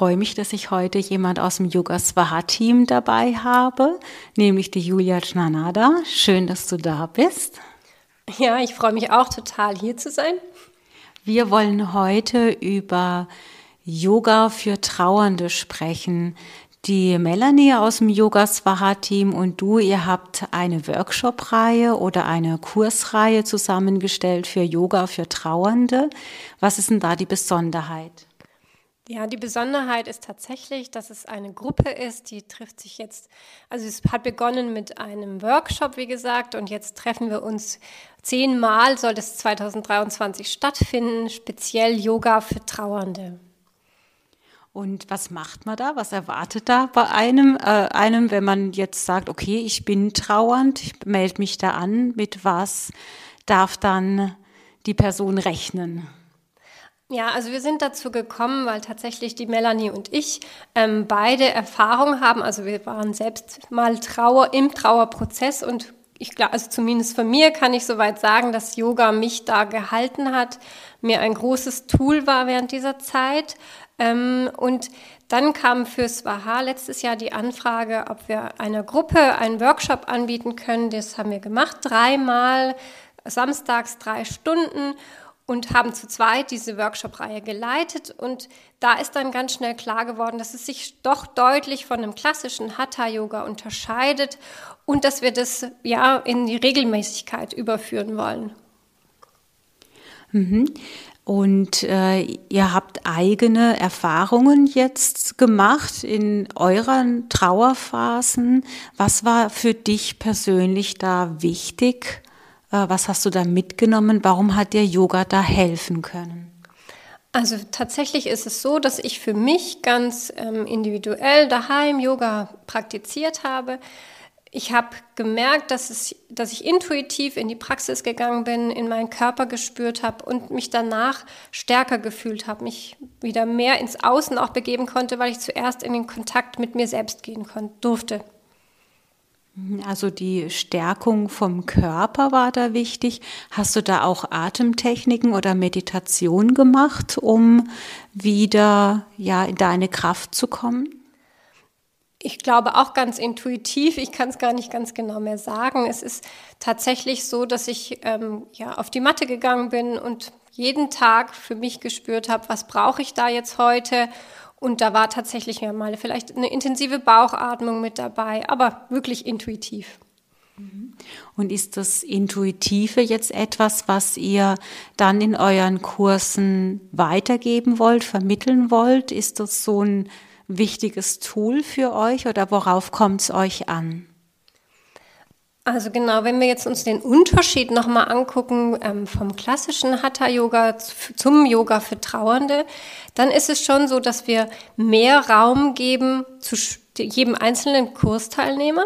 Freue mich, dass ich heute jemand aus dem Yoga Swaha Team dabei habe, nämlich die Julia Chnanada. Schön, dass du da bist. Ja, ich freue mich auch total hier zu sein. Wir wollen heute über Yoga für Trauernde sprechen. Die Melanie aus dem Yoga Swaha Team und du, ihr habt eine Workshop-Reihe oder eine Kursreihe zusammengestellt für Yoga für Trauernde. Was ist denn da die Besonderheit? Ja, die Besonderheit ist tatsächlich, dass es eine Gruppe ist, die trifft sich jetzt, also es hat begonnen mit einem Workshop, wie gesagt, und jetzt treffen wir uns zehnmal, soll es 2023 stattfinden, speziell Yoga für Trauernde. Und was macht man da? Was erwartet da bei einem, äh, einem, wenn man jetzt sagt, okay, ich bin trauernd, ich melde mich da an, mit was darf dann die Person rechnen? Ja, also wir sind dazu gekommen, weil tatsächlich die Melanie und ich ähm, beide Erfahrung haben. Also wir waren selbst mal Trauer im Trauerprozess und ich glaube, also zumindest von mir kann ich soweit sagen, dass Yoga mich da gehalten hat, mir ein großes Tool war während dieser Zeit. Ähm, und dann kam für Swaha letztes Jahr die Anfrage, ob wir einer Gruppe einen Workshop anbieten können. Das haben wir gemacht, dreimal, samstags drei Stunden und haben zu zweit diese Workshop-Reihe geleitet. Und da ist dann ganz schnell klar geworden, dass es sich doch deutlich von einem klassischen Hatha-Yoga unterscheidet und dass wir das ja in die Regelmäßigkeit überführen wollen. Mhm. Und äh, ihr habt eigene Erfahrungen jetzt gemacht in euren Trauerphasen. Was war für dich persönlich da wichtig? Äh, was hast du da mitgenommen? Warum hat dir Yoga da helfen können? Also tatsächlich ist es so, dass ich für mich ganz ähm, individuell daheim Yoga praktiziert habe. Ich habe gemerkt, dass, es, dass ich intuitiv in die Praxis gegangen bin, in meinen Körper gespürt habe und mich danach stärker gefühlt habe, mich wieder mehr ins Außen auch begeben konnte, weil ich zuerst in den Kontakt mit mir selbst gehen durfte. Also die Stärkung vom Körper war da wichtig. Hast du da auch Atemtechniken oder Meditation gemacht, um wieder ja in deine Kraft zu kommen? Ich glaube auch ganz intuitiv. Ich kann es gar nicht ganz genau mehr sagen. Es ist tatsächlich so, dass ich ähm, ja auf die Matte gegangen bin und jeden Tag für mich gespürt habe, was brauche ich da jetzt heute und da war tatsächlich ja mal vielleicht eine intensive Bauchatmung mit dabei, aber wirklich intuitiv. Mhm. Und ist das Intuitive jetzt etwas, was ihr dann in euren Kursen weitergeben wollt, vermitteln wollt? Ist das so ein wichtiges Tool für euch oder worauf kommt es euch an? Also genau, wenn wir jetzt uns den Unterschied nochmal angucken ähm, vom klassischen Hatha-Yoga zum Yoga für Trauernde, dann ist es schon so, dass wir mehr Raum geben zu jedem einzelnen Kursteilnehmer,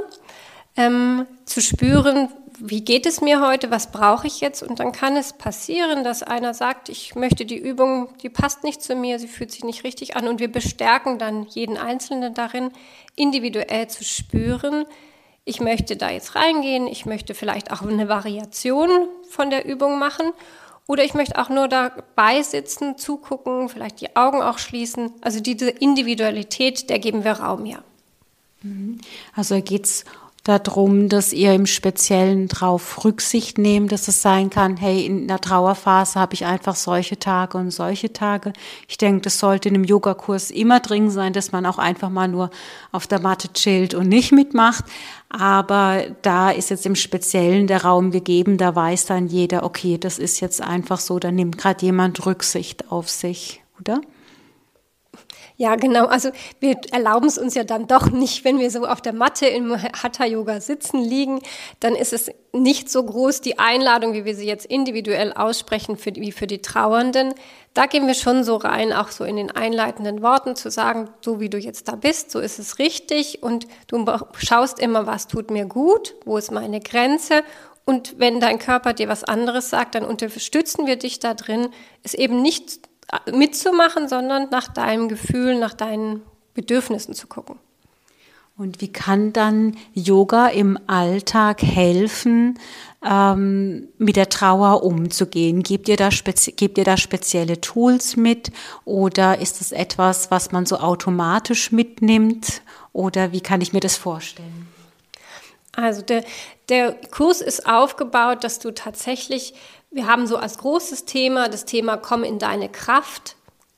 ähm, zu spüren, wie geht es mir heute, was brauche ich jetzt? Und dann kann es passieren, dass einer sagt, ich möchte die Übung, die passt nicht zu mir, sie fühlt sich nicht richtig an und wir bestärken dann jeden Einzelnen darin, individuell zu spüren, ich möchte da jetzt reingehen, ich möchte vielleicht auch eine Variation von der Übung machen oder ich möchte auch nur dabei sitzen, zugucken, vielleicht die Augen auch schließen. Also diese Individualität, der geben wir Raum, ja. Mhm. Also geht es darum, dass ihr im Speziellen darauf Rücksicht nehmt, dass es sein kann, hey, in der Trauerphase habe ich einfach solche Tage und solche Tage. Ich denke, das sollte in einem Yogakurs immer dringend sein, dass man auch einfach mal nur auf der Matte chillt und nicht mitmacht. Aber da ist jetzt im Speziellen der Raum gegeben, da weiß dann jeder, okay, das ist jetzt einfach so, da nimmt gerade jemand Rücksicht auf sich, oder? Ja, genau. Also wir erlauben es uns ja dann doch nicht, wenn wir so auf der Matte im Hatha-Yoga sitzen, liegen, dann ist es nicht so groß die Einladung, wie wir sie jetzt individuell aussprechen, für, wie für die Trauernden. Da gehen wir schon so rein, auch so in den einleitenden Worten zu sagen, so wie du jetzt da bist, so ist es richtig und du schaust immer, was tut mir gut, wo ist meine Grenze und wenn dein Körper dir was anderes sagt, dann unterstützen wir dich da drin, es eben nicht mitzumachen, sondern nach deinem Gefühl, nach deinen Bedürfnissen zu gucken. Und wie kann dann Yoga im Alltag helfen, ähm, mit der Trauer umzugehen? Gebt ihr, da gebt ihr da spezielle Tools mit oder ist es etwas, was man so automatisch mitnimmt? Oder wie kann ich mir das vorstellen? Also der, der Kurs ist aufgebaut, dass du tatsächlich wir haben so als großes Thema das Thema Komm in deine Kraft,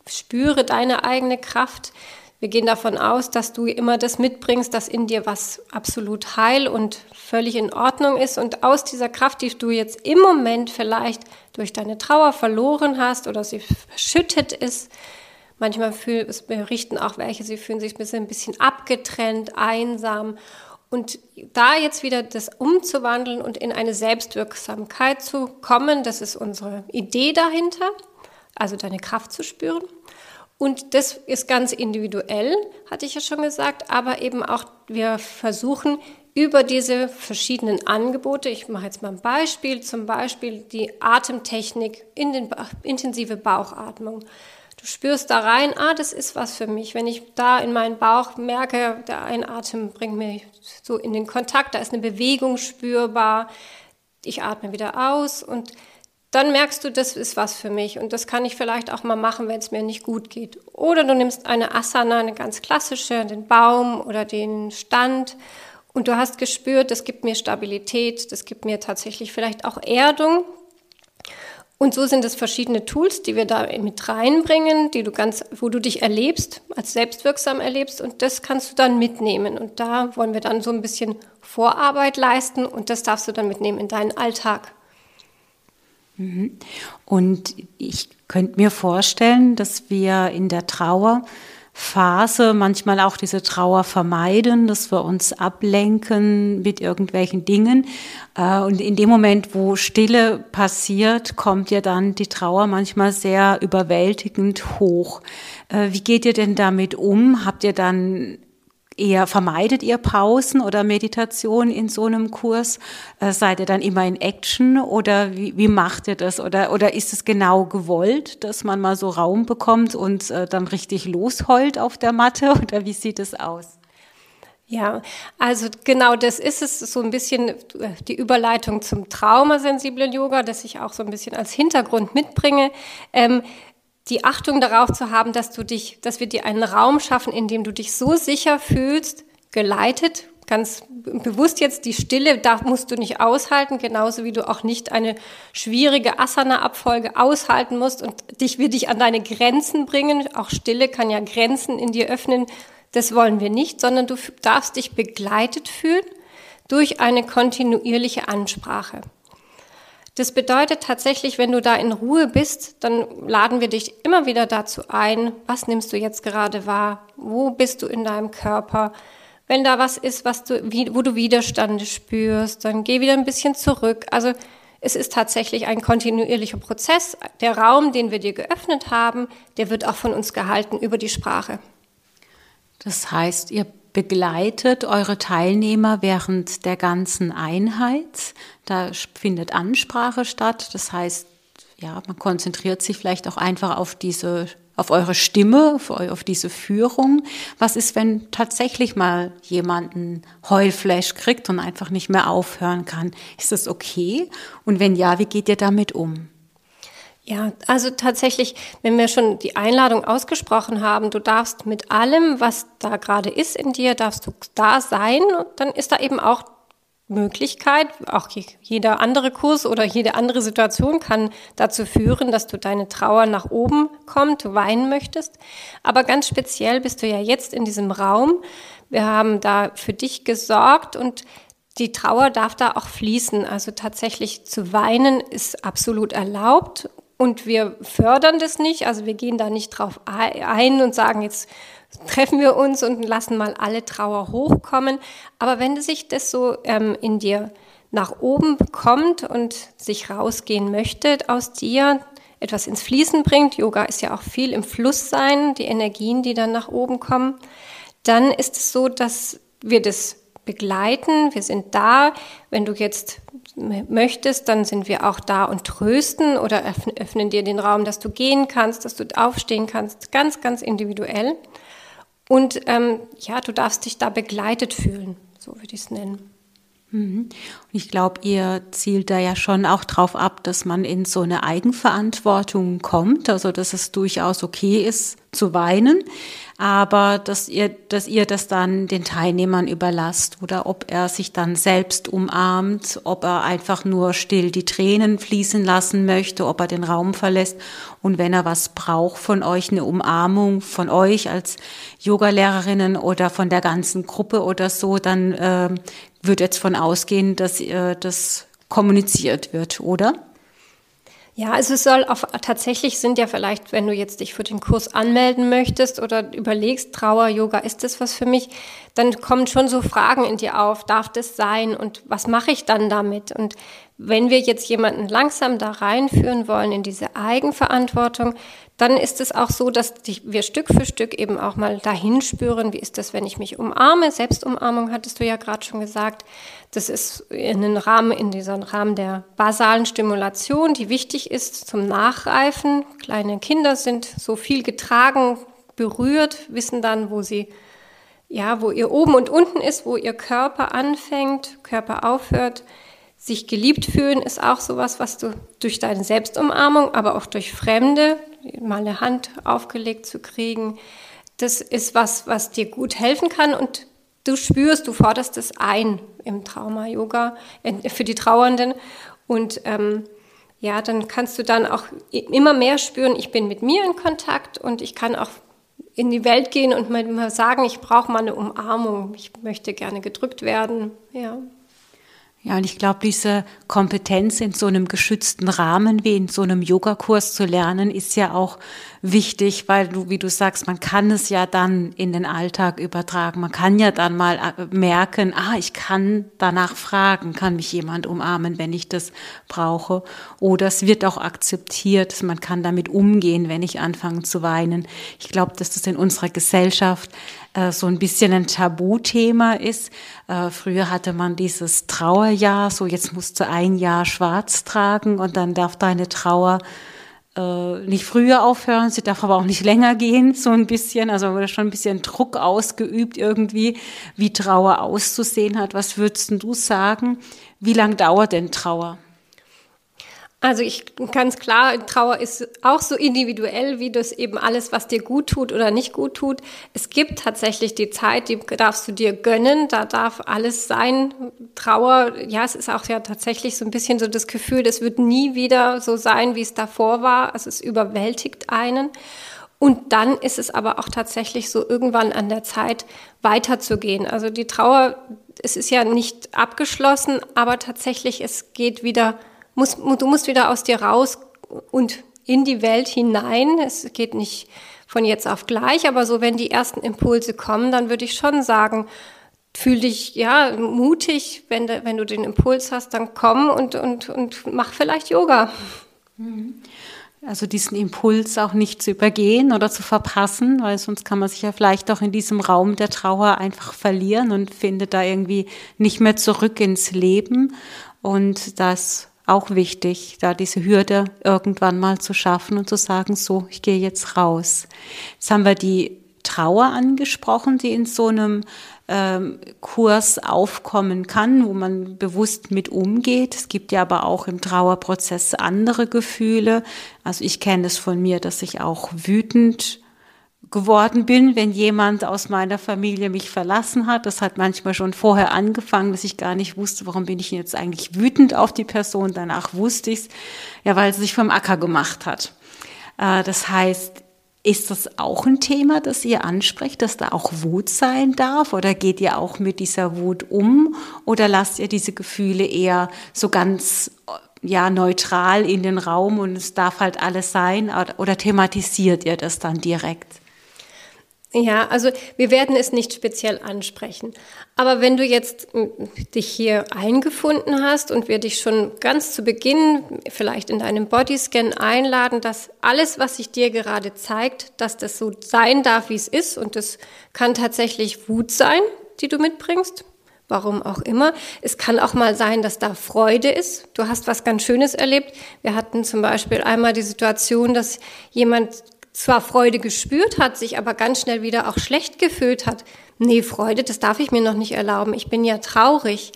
spüre deine eigene Kraft. Wir gehen davon aus, dass du immer das mitbringst, dass in dir was absolut heil und völlig in Ordnung ist. Und aus dieser Kraft, die du jetzt im Moment vielleicht durch deine Trauer verloren hast oder sie verschüttet ist, manchmal fühlen, es berichten auch welche, sie fühlen sich ein bisschen abgetrennt, einsam. Und da jetzt wieder das umzuwandeln und in eine Selbstwirksamkeit zu kommen, das ist unsere Idee dahinter, also deine Kraft zu spüren. Und das ist ganz individuell, hatte ich ja schon gesagt, aber eben auch wir versuchen über diese verschiedenen Angebote, ich mache jetzt mal ein Beispiel, zum Beispiel die Atemtechnik in den intensive Bauchatmung. Spürst da rein, ah, das ist was für mich. Wenn ich da in meinen Bauch merke, der Einatmen bringt mich so in den Kontakt, da ist eine Bewegung spürbar. Ich atme wieder aus und dann merkst du, das ist was für mich und das kann ich vielleicht auch mal machen, wenn es mir nicht gut geht. Oder du nimmst eine Asana, eine ganz klassische, den Baum oder den Stand und du hast gespürt, das gibt mir Stabilität, das gibt mir tatsächlich vielleicht auch Erdung. Und so sind es verschiedene Tools, die wir da mit reinbringen, die du ganz, wo du dich erlebst, als selbstwirksam erlebst und das kannst du dann mitnehmen. Und da wollen wir dann so ein bisschen Vorarbeit leisten und das darfst du dann mitnehmen in deinen Alltag. Mhm. Und ich könnte mir vorstellen, dass wir in der Trauer Phase manchmal auch diese Trauer vermeiden, dass wir uns ablenken mit irgendwelchen Dingen. Äh, und in dem Moment, wo Stille passiert, kommt ja dann die Trauer manchmal sehr überwältigend hoch. Äh, wie geht ihr denn damit um? Habt ihr dann eher vermeidet ihr Pausen oder Meditation in so einem Kurs? Äh, seid ihr dann immer in Action oder wie, wie macht ihr das? Oder, oder ist es genau gewollt, dass man mal so Raum bekommt und äh, dann richtig losheult auf der Matte oder wie sieht es aus? Ja, also genau das ist es, so ein bisschen äh, die Überleitung zum traumasensiblen Yoga, das ich auch so ein bisschen als Hintergrund mitbringe. Ähm, die Achtung darauf zu haben, dass du dich, dass wir dir einen Raum schaffen, in dem du dich so sicher fühlst, geleitet, ganz bewusst jetzt die Stille, da musst du nicht aushalten, genauso wie du auch nicht eine schwierige Asana-Abfolge aushalten musst und dich will dich an deine Grenzen bringen. Auch Stille kann ja Grenzen in dir öffnen. Das wollen wir nicht, sondern du darfst dich begleitet fühlen durch eine kontinuierliche Ansprache. Das bedeutet tatsächlich, wenn du da in Ruhe bist, dann laden wir dich immer wieder dazu ein, was nimmst du jetzt gerade wahr? Wo bist du in deinem Körper? Wenn da was ist, was du, wo du Widerstände spürst, dann geh wieder ein bisschen zurück. Also es ist tatsächlich ein kontinuierlicher Prozess. Der Raum, den wir dir geöffnet haben, der wird auch von uns gehalten über die Sprache. Das heißt, ihr begleitet eure Teilnehmer während der ganzen Einheit. Da findet Ansprache statt. Das heißt, ja, man konzentriert sich vielleicht auch einfach auf diese, auf eure Stimme, auf diese Führung. Was ist, wenn tatsächlich mal jemand einen Heulflash kriegt und einfach nicht mehr aufhören kann? Ist das okay? Und wenn ja, wie geht ihr damit um? Ja, also tatsächlich, wenn wir schon die Einladung ausgesprochen haben, du darfst mit allem, was da gerade ist in dir, darfst du da sein, dann ist da eben auch Möglichkeit, auch jeder andere Kurs oder jede andere Situation kann dazu führen, dass du deine Trauer nach oben kommt, du weinen möchtest. Aber ganz speziell bist du ja jetzt in diesem Raum. Wir haben da für dich gesorgt und die Trauer darf da auch fließen. Also tatsächlich zu weinen ist absolut erlaubt und wir fördern das nicht. Also wir gehen da nicht drauf ein und sagen, jetzt treffen wir uns und lassen mal alle Trauer hochkommen. Aber wenn sich das so ähm, in dir nach oben kommt und sich rausgehen möchte aus dir, etwas ins Fließen bringt, Yoga ist ja auch viel im Fluss sein, die Energien, die dann nach oben kommen, dann ist es so, dass wir das begleiten, wir sind da. Wenn du jetzt möchtest, dann sind wir auch da und trösten oder öffnen dir den Raum, dass du gehen kannst, dass du aufstehen kannst, ganz, ganz individuell. Und ähm, ja, du darfst dich da begleitet fühlen, so würde ich es nennen. Mhm. Und ich glaube, ihr zielt da ja schon auch drauf ab, dass man in so eine Eigenverantwortung kommt, also dass es durchaus okay ist zu weinen, aber dass ihr, dass ihr das dann den Teilnehmern überlasst oder ob er sich dann selbst umarmt, ob er einfach nur still die Tränen fließen lassen möchte, ob er den Raum verlässt und wenn er was braucht von euch, eine Umarmung von euch als Yogalehrerinnen oder von der ganzen Gruppe oder so, dann äh, wird jetzt von ausgehen, dass äh, das kommuniziert wird, oder? Ja, also es soll auch tatsächlich sind ja vielleicht, wenn du jetzt dich für den Kurs anmelden möchtest oder überlegst, Trauer, Yoga, ist das was für mich, dann kommen schon so Fragen in dir auf, darf das sein und was mache ich dann damit? Und wenn wir jetzt jemanden langsam da reinführen wollen in diese Eigenverantwortung, dann ist es auch so, dass wir Stück für Stück eben auch mal dahin spüren, wie ist das, wenn ich mich umarme. Selbstumarmung hattest du ja gerade schon gesagt. Das ist in den Rahmen, in diesem Rahmen der basalen Stimulation, die wichtig ist zum Nachreifen. Kleine Kinder sind so viel getragen, berührt, wissen dann, wo sie ja, wo ihr oben und unten ist, wo ihr Körper anfängt, Körper aufhört. Sich geliebt fühlen ist auch sowas, was du durch deine Selbstumarmung, aber auch durch Fremde, mal eine Hand aufgelegt zu kriegen, das ist was, was dir gut helfen kann und du spürst, du forderst es ein im Trauma-Yoga äh, für die Trauernden. Und ähm, ja, dann kannst du dann auch immer mehr spüren, ich bin mit mir in Kontakt und ich kann auch in die Welt gehen und mal sagen, ich brauche mal eine Umarmung, ich möchte gerne gedrückt werden, ja. Ja, und ich glaube, diese Kompetenz in so einem geschützten Rahmen wie in so einem Yogakurs zu lernen, ist ja auch wichtig, weil du, wie du sagst, man kann es ja dann in den Alltag übertragen. Man kann ja dann mal äh, merken, ah, ich kann danach fragen, kann mich jemand umarmen, wenn ich das brauche. Oder es wird auch akzeptiert, man kann damit umgehen, wenn ich anfange zu weinen. Ich glaube, dass das in unserer Gesellschaft äh, so ein bisschen ein Tabuthema ist. Äh, früher hatte man dieses Trauerjahr, so jetzt musst du ein Jahr schwarz tragen und dann darf deine Trauer äh, nicht früher aufhören, sie darf aber auch nicht länger gehen, so ein bisschen. Also wurde schon ein bisschen Druck ausgeübt irgendwie, wie Trauer auszusehen hat. Was würdest du sagen? Wie lang dauert denn Trauer? Also ich ganz klar, Trauer ist auch so individuell, wie das eben alles, was dir gut tut oder nicht gut tut. Es gibt tatsächlich die Zeit, die darfst du dir gönnen, da darf alles sein. Trauer, ja, es ist auch ja tatsächlich so ein bisschen so das Gefühl, das wird nie wieder so sein, wie es davor war. Also es überwältigt einen. Und dann ist es aber auch tatsächlich so irgendwann an der Zeit weiterzugehen. Also die Trauer, es ist ja nicht abgeschlossen, aber tatsächlich es geht wieder musst, du musst wieder aus dir raus und in die Welt hinein. Es geht nicht von jetzt auf gleich, aber so, wenn die ersten Impulse kommen, dann würde ich schon sagen, fühl dich ja mutig, wenn, de, wenn du den Impuls hast, dann komm und, und, und mach vielleicht Yoga. Mhm. Also diesen Impuls auch nicht zu übergehen oder zu verpassen, weil sonst kann man sich ja vielleicht auch in diesem Raum der Trauer einfach verlieren und findet da irgendwie nicht mehr zurück ins Leben. Und das auch wichtig, da diese Hürde irgendwann mal zu schaffen und zu sagen, so, ich gehe jetzt raus. Jetzt haben wir die Trauer angesprochen, die in so einem ähm, Kurs aufkommen kann, wo man bewusst mit umgeht. Es gibt ja aber auch im Trauerprozess andere Gefühle. Also ich kenne es von mir, dass ich auch wütend geworden bin, wenn jemand aus meiner Familie mich verlassen hat. Das hat manchmal schon vorher angefangen, dass ich gar nicht wusste, warum bin ich jetzt eigentlich wütend auf die Person. Danach wusste ich es, ja, weil sie sich vom Acker gemacht hat. Äh, das heißt, ist das auch ein Thema, das ihr ansprecht, dass da auch Wut sein darf? Oder geht ihr auch mit dieser Wut um? Oder lasst ihr diese Gefühle eher so ganz ja neutral in den Raum und es darf halt alles sein oder thematisiert ihr das dann direkt? Ja, also wir werden es nicht speziell ansprechen. Aber wenn du jetzt hm, dich hier eingefunden hast und wir dich schon ganz zu Beginn vielleicht in deinem Bodyscan einladen, dass alles, was sich dir gerade zeigt, dass das so sein darf, wie es ist und das kann tatsächlich Wut sein, die du mitbringst. Warum auch immer. Es kann auch mal sein, dass da Freude ist. Du hast was ganz Schönes erlebt. Wir hatten zum Beispiel einmal die Situation, dass jemand zwar Freude gespürt hat, sich aber ganz schnell wieder auch schlecht gefühlt hat. Nee, Freude, das darf ich mir noch nicht erlauben. Ich bin ja traurig.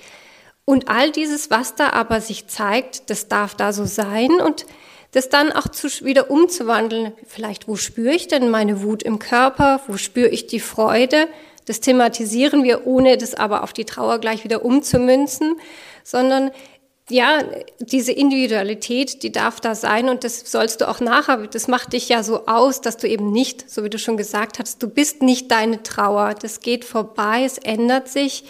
Und all dieses, was da aber sich zeigt, das darf da so sein und das dann auch zu, wieder umzuwandeln. Vielleicht, wo spüre ich denn meine Wut im Körper? Wo spüre ich die Freude? Das thematisieren wir, ohne das aber auf die Trauer gleich wieder umzumünzen, sondern ja, diese Individualität, die darf da sein und das sollst du auch nachher, das macht dich ja so aus, dass du eben nicht, so wie du schon gesagt hast, du bist nicht deine Trauer, das geht vorbei, es ändert sich,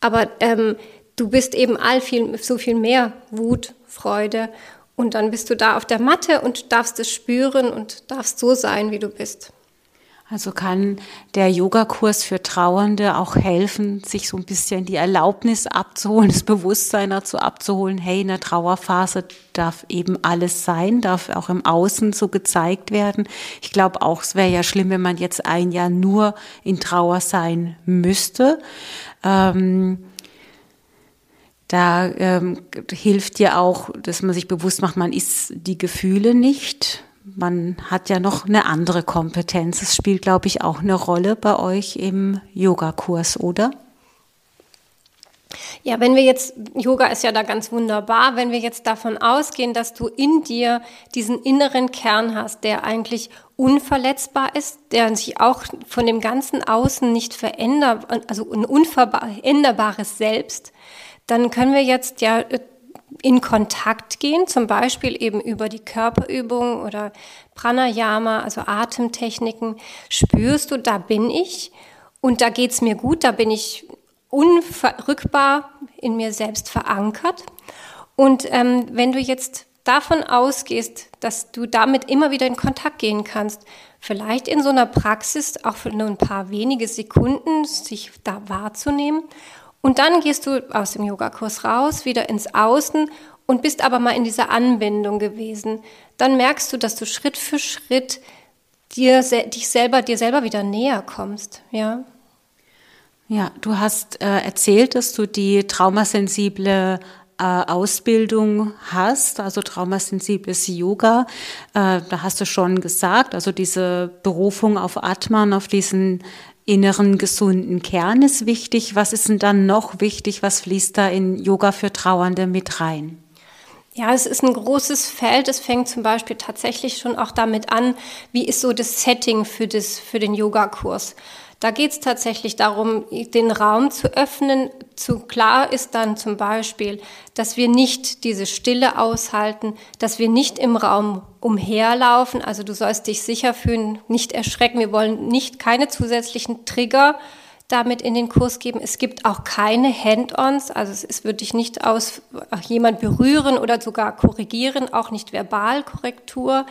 aber ähm, du bist eben all viel, so viel mehr Wut, Freude. Und dann bist du da auf der Matte und darfst es spüren und darfst so sein, wie du bist. Also kann der Yogakurs für Trauernde auch helfen, sich so ein bisschen die Erlaubnis abzuholen, das Bewusstsein dazu abzuholen, hey, in der Trauerphase darf eben alles sein, darf auch im Außen so gezeigt werden. Ich glaube auch, es wäre ja schlimm, wenn man jetzt ein Jahr nur in Trauer sein müsste. Ähm, da ähm, hilft ja auch, dass man sich bewusst macht, man ist die Gefühle nicht man hat ja noch eine andere Kompetenz. Das spielt, glaube ich, auch eine Rolle bei euch im Yogakurs, oder? Ja, wenn wir jetzt, Yoga ist ja da ganz wunderbar, wenn wir jetzt davon ausgehen, dass du in dir diesen inneren Kern hast, der eigentlich unverletzbar ist, der sich auch von dem ganzen Außen nicht verändert, also ein unveränderbares Selbst, dann können wir jetzt ja in Kontakt gehen, zum Beispiel eben über die Körperübung oder Pranayama, also Atemtechniken, spürst du, da bin ich und da geht's mir gut, da bin ich unverrückbar in mir selbst verankert. Und ähm, wenn du jetzt davon ausgehst, dass du damit immer wieder in Kontakt gehen kannst, vielleicht in so einer Praxis auch für nur ein paar wenige Sekunden sich da wahrzunehmen und dann gehst du aus dem Yogakurs raus, wieder ins Außen und bist aber mal in dieser Anbindung gewesen. Dann merkst du, dass du Schritt für Schritt dir, dich selber, dir selber wieder näher kommst, ja. Ja, du hast äh, erzählt, dass du die traumasensible äh, Ausbildung hast, also traumasensibles Yoga. Äh, da hast du schon gesagt, also diese Berufung auf Atman, auf diesen inneren gesunden Kern ist wichtig. Was ist denn dann noch wichtig? Was fließt da in Yoga für Trauernde mit rein? Ja, es ist ein großes Feld. Es fängt zum Beispiel tatsächlich schon auch damit an, wie ist so das Setting für, das, für den Yogakurs. Da geht es tatsächlich darum, den Raum zu öffnen. Zu klar ist dann zum Beispiel, dass wir nicht diese Stille aushalten, dass wir nicht im Raum umherlaufen. Also du sollst dich sicher fühlen, nicht erschrecken. Wir wollen nicht keine zusätzlichen Trigger damit in den Kurs geben. Es gibt auch keine Hand-ons, also es wird dich nicht aus jemand berühren oder sogar korrigieren, auch nicht Verbalkorrektur,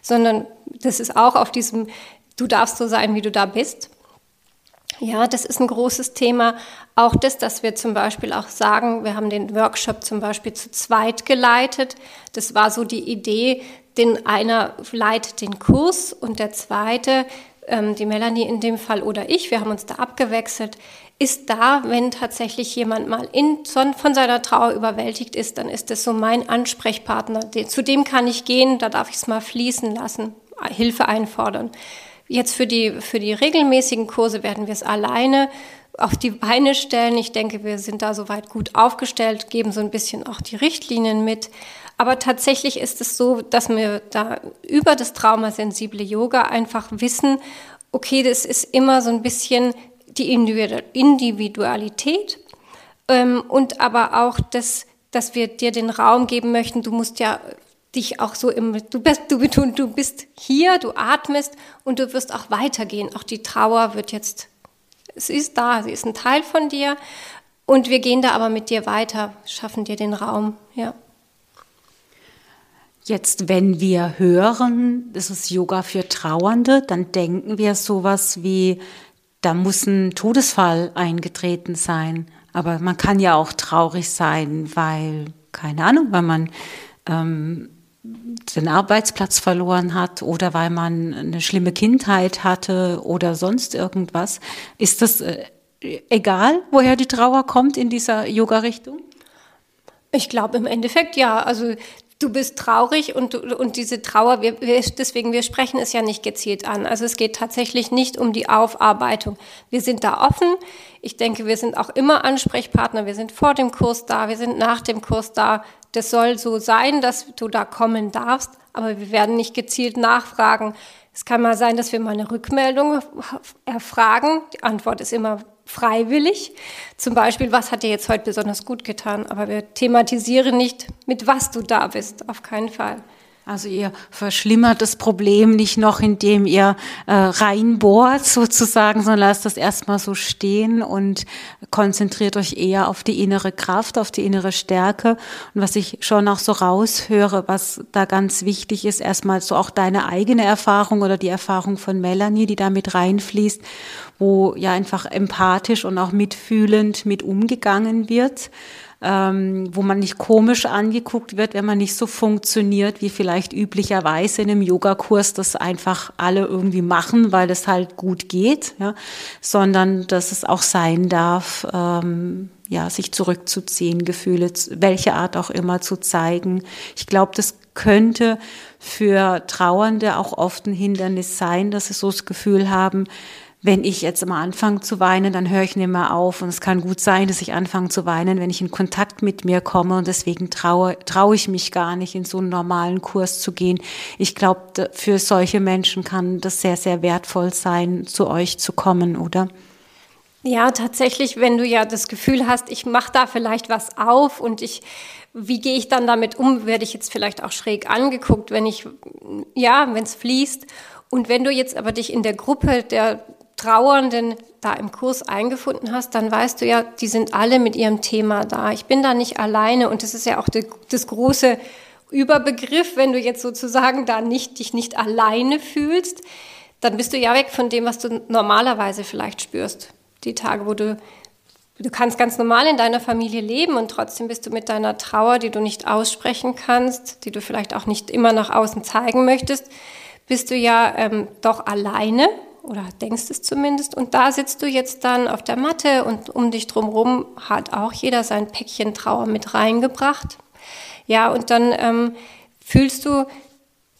sondern das ist auch auf diesem, du darfst so sein, wie du da bist. Ja, das ist ein großes Thema. Auch das, dass wir zum Beispiel auch sagen, wir haben den Workshop zum Beispiel zu zweit geleitet. Das war so die Idee, den einer leitet den Kurs und der zweite, ähm, die Melanie in dem Fall oder ich, wir haben uns da abgewechselt, ist da, wenn tatsächlich jemand mal in, von seiner Trauer überwältigt ist, dann ist das so mein Ansprechpartner. Zu dem kann ich gehen, da darf ich es mal fließen lassen, Hilfe einfordern. Jetzt für die, für die regelmäßigen Kurse werden wir es alleine auf die Beine stellen. Ich denke, wir sind da soweit gut aufgestellt, geben so ein bisschen auch die Richtlinien mit. Aber tatsächlich ist es so, dass wir da über das traumasensible Yoga einfach wissen, okay, das ist immer so ein bisschen die Individualität ähm, und aber auch das, dass wir dir den Raum geben möchten. Du musst ja dich auch so im, du bist, du, du bist hier, du atmest und du wirst auch weitergehen. Auch die Trauer wird jetzt, es ist da, sie ist ein Teil von dir und wir gehen da aber mit dir weiter, schaffen dir den Raum, ja. Jetzt, wenn wir hören, das ist Yoga für Trauernde, dann denken wir sowas wie, da muss ein Todesfall eingetreten sein. Aber man kann ja auch traurig sein, weil, keine Ahnung, weil man ähm, den Arbeitsplatz verloren hat oder weil man eine schlimme Kindheit hatte oder sonst irgendwas. Ist das äh, egal, woher die Trauer kommt in dieser Yoga-Richtung? Ich glaube im Endeffekt ja. Also du bist traurig und, und diese Trauer, wir, wir, deswegen, wir sprechen es ja nicht gezielt an. Also es geht tatsächlich nicht um die Aufarbeitung. Wir sind da offen. Ich denke, wir sind auch immer Ansprechpartner. Wir sind vor dem Kurs da, wir sind nach dem Kurs da. Das soll so sein, dass du da kommen darfst, aber wir werden nicht gezielt nachfragen. Es kann mal sein, dass wir mal eine Rückmeldung erfragen. Die Antwort ist immer freiwillig. Zum Beispiel, was hat dir jetzt heute besonders gut getan? Aber wir thematisieren nicht, mit was du da bist, auf keinen Fall. Also ihr verschlimmert das Problem nicht noch, indem ihr äh, reinbohrt sozusagen, sondern lasst das erstmal so stehen und konzentriert euch eher auf die innere Kraft, auf die innere Stärke. Und was ich schon auch so raushöre, was da ganz wichtig ist, erstmal so auch deine eigene Erfahrung oder die Erfahrung von Melanie, die da mit reinfließt, wo ja einfach empathisch und auch mitfühlend mit umgegangen wird ähm, wo man nicht komisch angeguckt wird, wenn man nicht so funktioniert, wie vielleicht üblicherweise in einem Yogakurs das einfach alle irgendwie machen, weil es halt gut geht, ja, sondern dass es auch sein darf, ähm, ja, sich zurückzuziehen, Gefühle, welche Art auch immer zu zeigen. Ich glaube, das könnte für Trauernde auch oft ein Hindernis sein, dass sie so das Gefühl haben, wenn ich jetzt immer anfange zu weinen, dann höre ich nicht mehr auf. Und es kann gut sein, dass ich anfange zu weinen, wenn ich in Kontakt mit mir komme. Und deswegen traue, traue ich mich gar nicht, in so einen normalen Kurs zu gehen. Ich glaube, für solche Menschen kann das sehr, sehr wertvoll sein, zu euch zu kommen, oder? Ja, tatsächlich, wenn du ja das Gefühl hast, ich mache da vielleicht was auf und ich, wie gehe ich dann damit um, werde ich jetzt vielleicht auch schräg angeguckt, wenn ich, ja, wenn es fließt. Und wenn du jetzt aber dich in der Gruppe der Trauernden da im Kurs eingefunden hast, dann weißt du ja, die sind alle mit ihrem Thema da. Ich bin da nicht alleine und das ist ja auch die, das große Überbegriff, wenn du jetzt sozusagen da nicht, dich nicht alleine fühlst, dann bist du ja weg von dem, was du normalerweise vielleicht spürst. Die Tage, wo du, du kannst ganz normal in deiner Familie leben und trotzdem bist du mit deiner Trauer, die du nicht aussprechen kannst, die du vielleicht auch nicht immer nach außen zeigen möchtest, bist du ja ähm, doch alleine oder denkst es zumindest. Und da sitzt du jetzt dann auf der Matte und um dich drumherum hat auch jeder sein Päckchen Trauer mit reingebracht. Ja, und dann ähm, fühlst du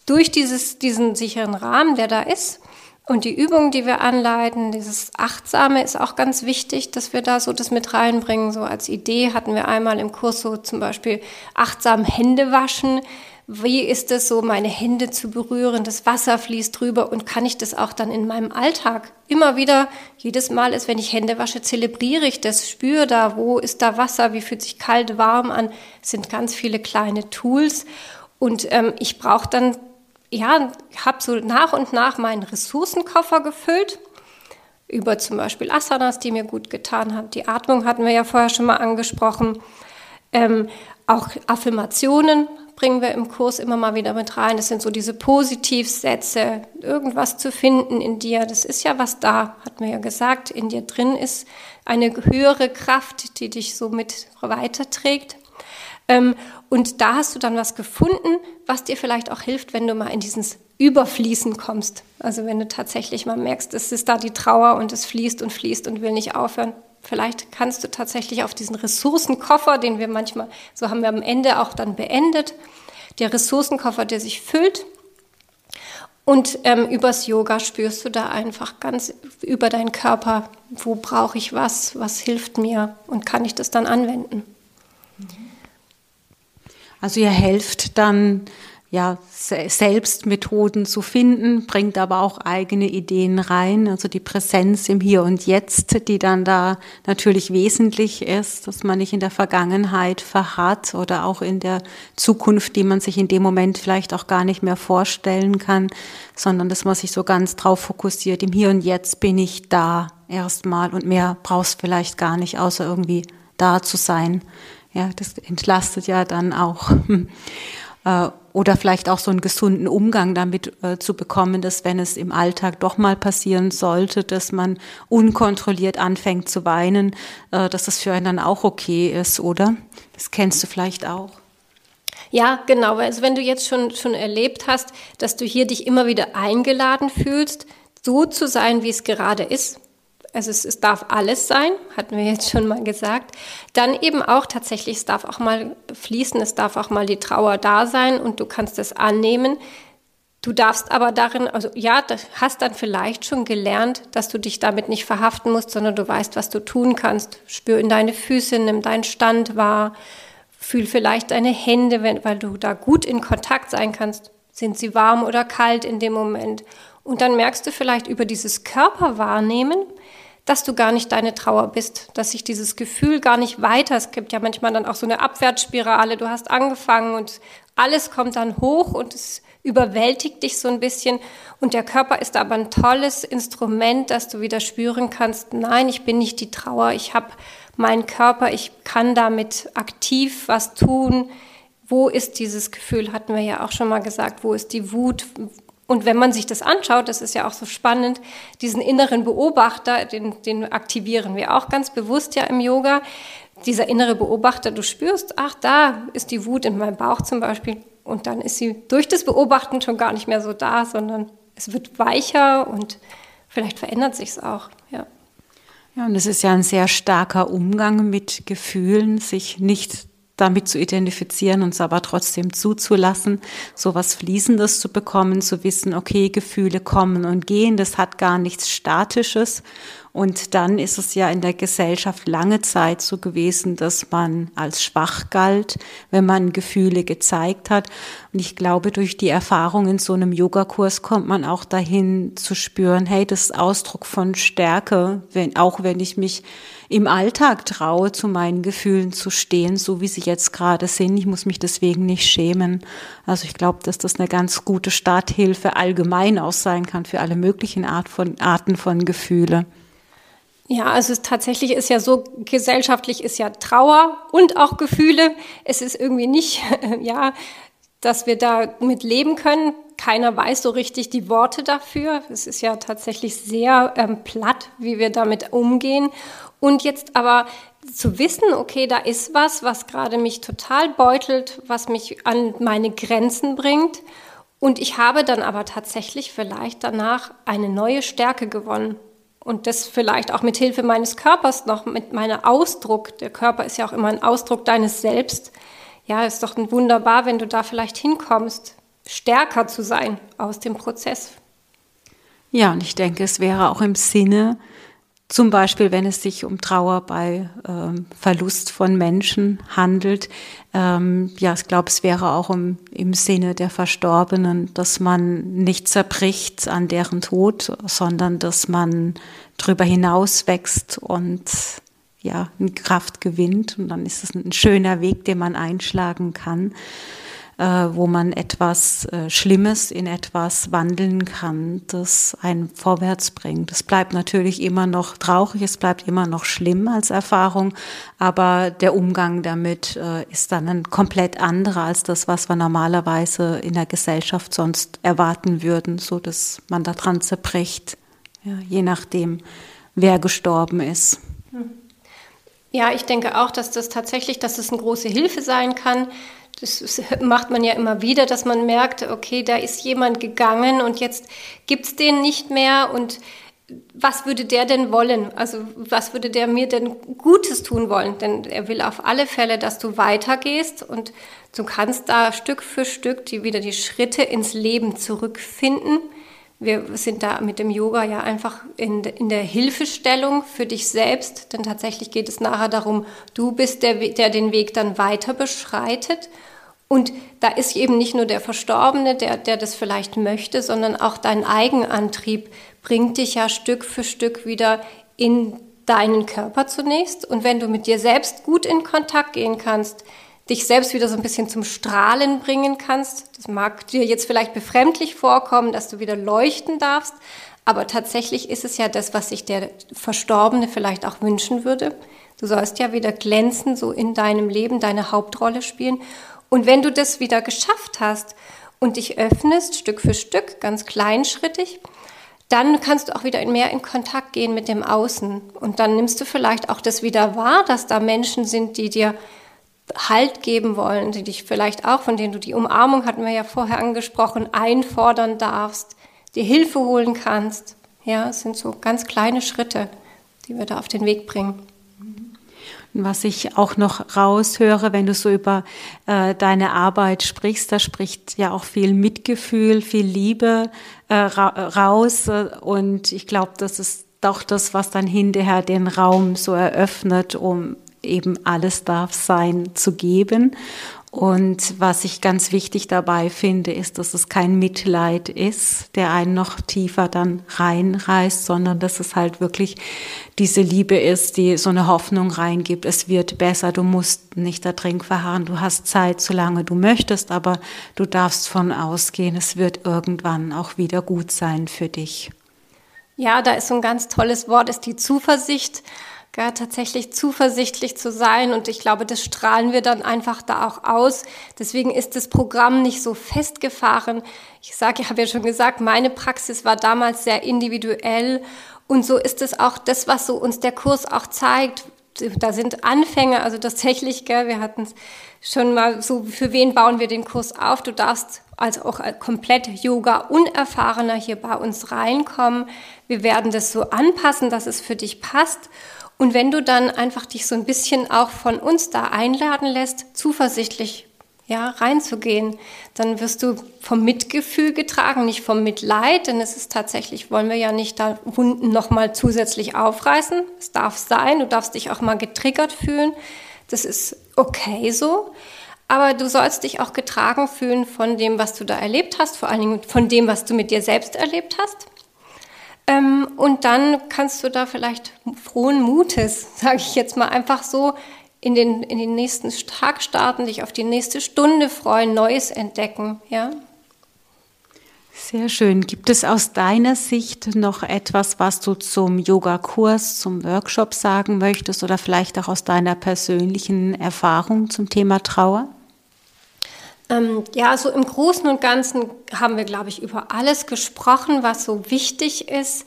durch dieses, diesen sicheren Rahmen, der da ist, und die Übungen, die wir anleiten, dieses Achtsame ist auch ganz wichtig, dass wir da so das mit reinbringen. So als Idee hatten wir einmal im Kurs so zum Beispiel achtsam Hände waschen wie ist es so, meine Hände zu berühren, das Wasser fließt drüber. Und kann ich das auch dann in meinem Alltag? Immer wieder, jedes Mal ist, wenn ich Hände wasche, zelebriere ich das, spüre da, wo ist da Wasser, wie fühlt sich kalt, warm an, es sind ganz viele kleine Tools. Und ähm, ich brauche dann, ja, habe so nach und nach meinen Ressourcenkoffer gefüllt. Über zum Beispiel Asanas, die mir gut getan haben. Die Atmung hatten wir ja vorher schon mal angesprochen. Ähm, auch Affirmationen bringen wir im Kurs immer mal wieder mit rein. Das sind so diese Positivsätze, irgendwas zu finden in dir. Das ist ja was da, hat mir ja gesagt. In dir drin ist eine höhere Kraft, die dich so mit weiterträgt. Ähm, und da hast du dann was gefunden, was dir vielleicht auch hilft, wenn du mal in dieses Überfließen kommst. Also wenn du tatsächlich mal merkst, es ist da die Trauer und es fließt und fließt und will nicht aufhören. Vielleicht kannst du tatsächlich auf diesen Ressourcenkoffer, den wir manchmal, so haben wir am Ende auch dann beendet, der Ressourcenkoffer, der sich füllt. Und ähm, übers Yoga spürst du da einfach ganz über deinen Körper, wo brauche ich was, was hilft mir und kann ich das dann anwenden. Also ihr helft dann ja, selbst Methoden zu finden, bringt aber auch eigene Ideen rein. Also die Präsenz im Hier und Jetzt, die dann da natürlich wesentlich ist, dass man nicht in der Vergangenheit verharrt oder auch in der Zukunft, die man sich in dem Moment vielleicht auch gar nicht mehr vorstellen kann, sondern dass man sich so ganz drauf fokussiert. Im Hier und Jetzt bin ich da erstmal und mehr brauchst vielleicht gar nicht, außer irgendwie da zu sein. Ja, das entlastet ja dann auch. Äh, oder vielleicht auch so einen gesunden Umgang damit äh, zu bekommen, dass wenn es im Alltag doch mal passieren sollte, dass man unkontrolliert anfängt zu weinen, äh, dass das für einen dann auch okay ist, oder? Das kennst du vielleicht auch. Ja, genau. Also wenn du jetzt schon, schon erlebt hast, dass du hier dich immer wieder eingeladen fühlst, so zu sein, wie es gerade ist, also es, es darf alles sein, hatten wir jetzt schon mal gesagt. Dann eben auch tatsächlich, es darf auch mal fließen, es darf auch mal die Trauer da sein und du kannst es annehmen. Du darfst aber darin, also ja, hast dann vielleicht schon gelernt, dass du dich damit nicht verhaften musst, sondern du weißt, was du tun kannst. Spür in deine Füße, nimm deinen Stand wahr, fühl vielleicht deine Hände, weil du da gut in Kontakt sein kannst. Sind sie warm oder kalt in dem Moment? Und dann merkst du vielleicht über dieses Körperwahrnehmen, dass du gar nicht deine Trauer bist, dass sich dieses Gefühl gar nicht weiter, es gibt ja manchmal dann auch so eine Abwärtsspirale, du hast angefangen und alles kommt dann hoch und es überwältigt dich so ein bisschen und der Körper ist aber ein tolles Instrument, dass du wieder spüren kannst, nein, ich bin nicht die Trauer, ich habe meinen Körper, ich kann damit aktiv was tun. Wo ist dieses Gefühl, hatten wir ja auch schon mal gesagt, wo ist die Wut, und wenn man sich das anschaut, das ist ja auch so spannend, diesen inneren Beobachter, den, den aktivieren wir auch ganz bewusst ja im Yoga. Dieser innere Beobachter, du spürst, ach, da ist die Wut in meinem Bauch zum Beispiel. Und dann ist sie durch das Beobachten schon gar nicht mehr so da, sondern es wird weicher und vielleicht verändert sich es auch. Ja. Ja, und es ist ja ein sehr starker Umgang mit Gefühlen, sich nicht damit zu identifizieren und es aber trotzdem zuzulassen, so was Fließendes zu bekommen, zu wissen, okay, Gefühle kommen und gehen, das hat gar nichts Statisches und dann ist es ja in der Gesellschaft lange Zeit so gewesen, dass man als schwach galt, wenn man Gefühle gezeigt hat. Und ich glaube, durch die Erfahrung in so einem Yogakurs kommt man auch dahin zu spüren, hey, das ist Ausdruck von Stärke, wenn, auch wenn ich mich im Alltag traue, zu meinen Gefühlen zu stehen, so wie sie jetzt gerade sind. Ich muss mich deswegen nicht schämen. Also ich glaube, dass das eine ganz gute Starthilfe allgemein auch sein kann für alle möglichen Art von, Arten von Gefühle. Ja, also es tatsächlich ist ja so, gesellschaftlich ist ja Trauer und auch Gefühle. Es ist irgendwie nicht, ja, dass wir da mit leben können. Keiner weiß so richtig die Worte dafür. Es ist ja tatsächlich sehr ähm, platt, wie wir damit umgehen. Und jetzt aber zu wissen, okay, da ist was, was gerade mich total beutelt, was mich an meine Grenzen bringt. Und ich habe dann aber tatsächlich vielleicht danach eine neue Stärke gewonnen und das vielleicht auch mit Hilfe meines Körpers noch, mit meiner Ausdruck. Der Körper ist ja auch immer ein Ausdruck deines Selbst. Ja, ist doch wunderbar, wenn du da vielleicht hinkommst, stärker zu sein aus dem Prozess. Ja, und ich denke, es wäre auch im Sinne zum Beispiel, wenn es sich um Trauer bei ähm, Verlust von Menschen handelt. Ähm, ja, ich glaube, es wäre auch im, im Sinne der Verstorbenen, dass man nicht zerbricht an deren Tod, sondern dass man darüber hinaus wächst und ja, Kraft gewinnt. Und dann ist es ein schöner Weg, den man einschlagen kann wo man etwas äh, Schlimmes in etwas wandeln kann, das einen vorwärts bringt. Es bleibt natürlich immer noch traurig, es bleibt immer noch schlimm als Erfahrung, aber der Umgang damit äh, ist dann ein komplett anderer als das, was wir normalerweise in der Gesellschaft sonst erwarten würden, so dass man daran zerbricht, ja, je nachdem, wer gestorben ist. Ja, ich denke auch, dass das tatsächlich, dass das eine große Hilfe sein kann, das macht man ja immer wieder, dass man merkt, okay, da ist jemand gegangen und jetzt gibt es den nicht mehr und was würde der denn wollen? Also was würde der mir denn Gutes tun wollen? Denn er will auf alle Fälle, dass du weitergehst und du kannst da Stück für Stück die wieder die Schritte ins Leben zurückfinden. Wir sind da mit dem Yoga ja einfach in, in der Hilfestellung für dich selbst, denn tatsächlich geht es nachher darum, du bist der, der den Weg dann weiter beschreitet und da ist eben nicht nur der Verstorbene, der, der das vielleicht möchte, sondern auch dein Eigenantrieb bringt dich ja Stück für Stück wieder in deinen Körper zunächst. Und wenn du mit dir selbst gut in Kontakt gehen kannst, dich selbst wieder so ein bisschen zum Strahlen bringen kannst, das mag dir jetzt vielleicht befremdlich vorkommen, dass du wieder leuchten darfst, aber tatsächlich ist es ja das, was sich der Verstorbene vielleicht auch wünschen würde. Du sollst ja wieder glänzen, so in deinem Leben deine Hauptrolle spielen. Und wenn du das wieder geschafft hast und dich öffnest, Stück für Stück, ganz kleinschrittig, dann kannst du auch wieder mehr in Kontakt gehen mit dem Außen. Und dann nimmst du vielleicht auch das wieder wahr, dass da Menschen sind, die dir Halt geben wollen, die dich vielleicht auch, von denen du die Umarmung hatten wir ja vorher angesprochen, einfordern darfst, dir Hilfe holen kannst. Ja, es sind so ganz kleine Schritte, die wir da auf den Weg bringen. Was ich auch noch raushöre, wenn du so über äh, deine Arbeit sprichst, da spricht ja auch viel Mitgefühl, viel Liebe äh, ra raus. Und ich glaube, das ist doch das, was dann hinterher den Raum so eröffnet, um eben alles darf sein zu geben. Und was ich ganz wichtig dabei finde, ist, dass es kein Mitleid ist, der einen noch tiefer dann reinreißt, sondern dass es halt wirklich diese Liebe ist, die so eine Hoffnung reingibt. Es wird besser, du musst nicht da drin verharren, du hast Zeit, solange du möchtest, aber du darfst von ausgehen, es wird irgendwann auch wieder gut sein für dich. Ja, da ist so ein ganz tolles Wort, ist die Zuversicht ja, tatsächlich zuversichtlich zu sein. Und ich glaube, das strahlen wir dann einfach da auch aus. Deswegen ist das Programm nicht so festgefahren. Ich sage, ich habe ja schon gesagt, meine Praxis war damals sehr individuell. Und so ist es auch das, was so uns der Kurs auch zeigt. Da sind Anfänge, also tatsächlich, gell, wir hatten schon mal so, für wen bauen wir den Kurs auf? Du darfst als auch komplett Yoga-Unerfahrener hier bei uns reinkommen. Wir werden das so anpassen, dass es für dich passt. Und wenn du dann einfach dich so ein bisschen auch von uns da einladen lässt, zuversichtlich ja, reinzugehen, dann wirst du vom Mitgefühl getragen, nicht vom Mitleid, denn es ist tatsächlich, wollen wir ja nicht da Wunden nochmal zusätzlich aufreißen. Es darf sein, du darfst dich auch mal getriggert fühlen. Das ist okay so. Aber du sollst dich auch getragen fühlen von dem, was du da erlebt hast, vor allen Dingen von dem, was du mit dir selbst erlebt hast. Ähm, und dann kannst du da vielleicht frohen Mutes, sage ich jetzt mal einfach so, in den, in den nächsten Tag starten, dich auf die nächste Stunde freuen, Neues entdecken, ja. Sehr schön. Gibt es aus deiner Sicht noch etwas, was du zum Yogakurs, zum Workshop sagen möchtest oder vielleicht auch aus deiner persönlichen Erfahrung zum Thema Trauer? Ähm, ja, so im Großen und Ganzen haben wir, glaube ich, über alles gesprochen, was so wichtig ist.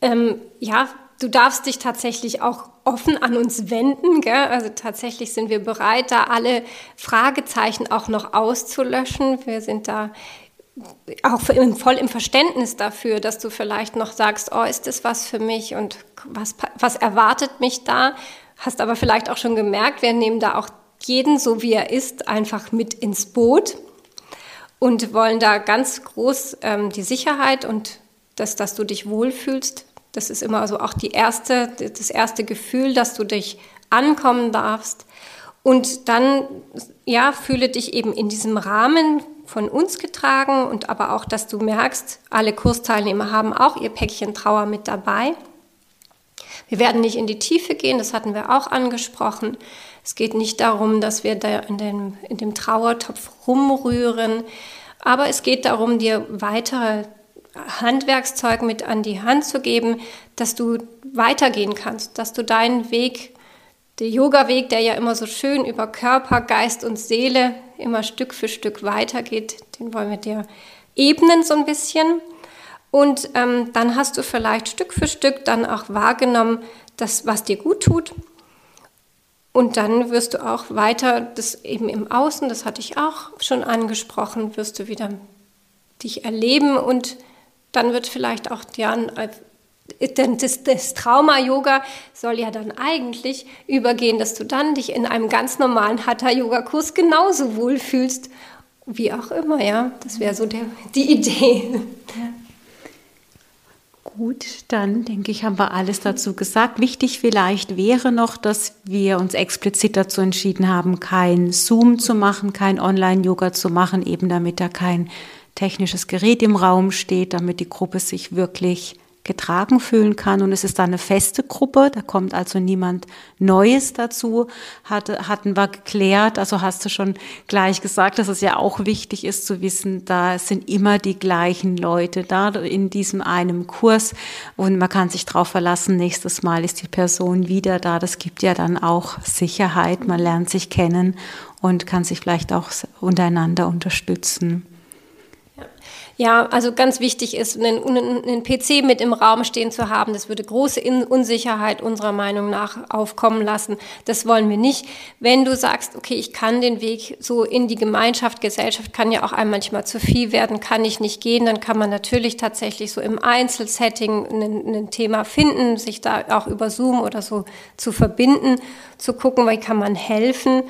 Ähm, ja, du darfst dich tatsächlich auch offen an uns wenden. Gell? Also tatsächlich sind wir bereit, da alle Fragezeichen auch noch auszulöschen. Wir sind da auch voll im Verständnis dafür, dass du vielleicht noch sagst, oh, ist das was für mich und was, was erwartet mich da? Hast aber vielleicht auch schon gemerkt, wir nehmen da auch jeden, so wie er ist, einfach mit ins Boot und wollen da ganz groß ähm, die Sicherheit und das, dass du dich wohlfühlst. Das ist immer so auch die erste, das erste Gefühl, dass du dich ankommen darfst. Und dann, ja, fühle dich eben in diesem Rahmen von uns getragen und aber auch, dass du merkst, alle Kursteilnehmer haben auch ihr Päckchen Trauer mit dabei. Wir werden nicht in die Tiefe gehen, das hatten wir auch angesprochen. Es geht nicht darum, dass wir da in dem, in dem Trauertopf rumrühren, aber es geht darum, dir weitere Handwerkszeug mit an die Hand zu geben, dass du weitergehen kannst, dass du deinen Weg, der Yoga-Weg, der ja immer so schön über Körper, Geist und Seele immer Stück für Stück weitergeht, den wollen wir dir ebnen so ein bisschen. Und ähm, dann hast du vielleicht Stück für Stück dann auch wahrgenommen, das, was dir gut tut und dann wirst du auch weiter, das eben im Außen, das hatte ich auch schon angesprochen, wirst du wieder dich erleben und dann wird vielleicht auch ja, denn das, das Trauma-Yoga soll ja dann eigentlich übergehen, dass du dann dich in einem ganz normalen Hatha-Yoga-Kurs genauso wohlfühlst, wie auch immer, ja. Das wäre so der, die Idee. Gut, dann denke ich, haben wir alles dazu gesagt. Wichtig vielleicht wäre noch, dass wir uns explizit dazu entschieden haben, kein Zoom zu machen, kein Online-Yoga zu machen, eben damit da kein technisches Gerät im Raum steht, damit die Gruppe sich wirklich getragen fühlen kann. Und es ist dann eine feste Gruppe, da kommt also niemand Neues dazu, hatte, hatten wir geklärt. Also hast du schon gleich gesagt, dass es ja auch wichtig ist zu wissen, da sind immer die gleichen Leute da in diesem einen Kurs und man kann sich darauf verlassen, nächstes Mal ist die Person wieder da. Das gibt ja dann auch Sicherheit, man lernt sich kennen und kann sich vielleicht auch untereinander unterstützen. Ja, also ganz wichtig ist, einen, einen, PC mit im Raum stehen zu haben. Das würde große Unsicherheit unserer Meinung nach aufkommen lassen. Das wollen wir nicht. Wenn du sagst, okay, ich kann den Weg so in die Gemeinschaft, Gesellschaft kann ja auch einem manchmal zu viel werden, kann ich nicht gehen, dann kann man natürlich tatsächlich so im Einzelsetting ein, ein Thema finden, sich da auch über Zoom oder so zu verbinden, zu gucken, wie kann man helfen.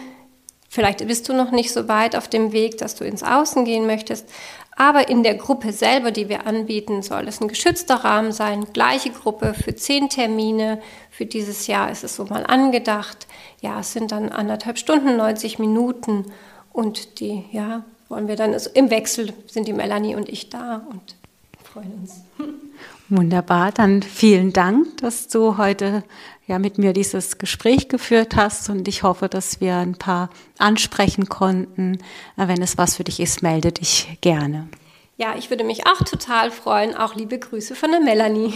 Vielleicht bist du noch nicht so weit auf dem Weg, dass du ins Außen gehen möchtest, aber in der Gruppe selber, die wir anbieten, soll es ein geschützter Rahmen sein, gleiche Gruppe für zehn Termine. Für dieses Jahr ist es so mal angedacht. Ja, es sind dann anderthalb Stunden, 90 Minuten und die, ja, wollen wir dann, also im Wechsel sind die Melanie und ich da und freuen uns. Wunderbar, dann vielen Dank, dass du heute ja mit mir dieses Gespräch geführt hast und ich hoffe, dass wir ein paar ansprechen konnten. Äh, wenn es was für dich ist, melde dich gerne. Ja, ich würde mich auch total freuen. Auch liebe Grüße von der Melanie.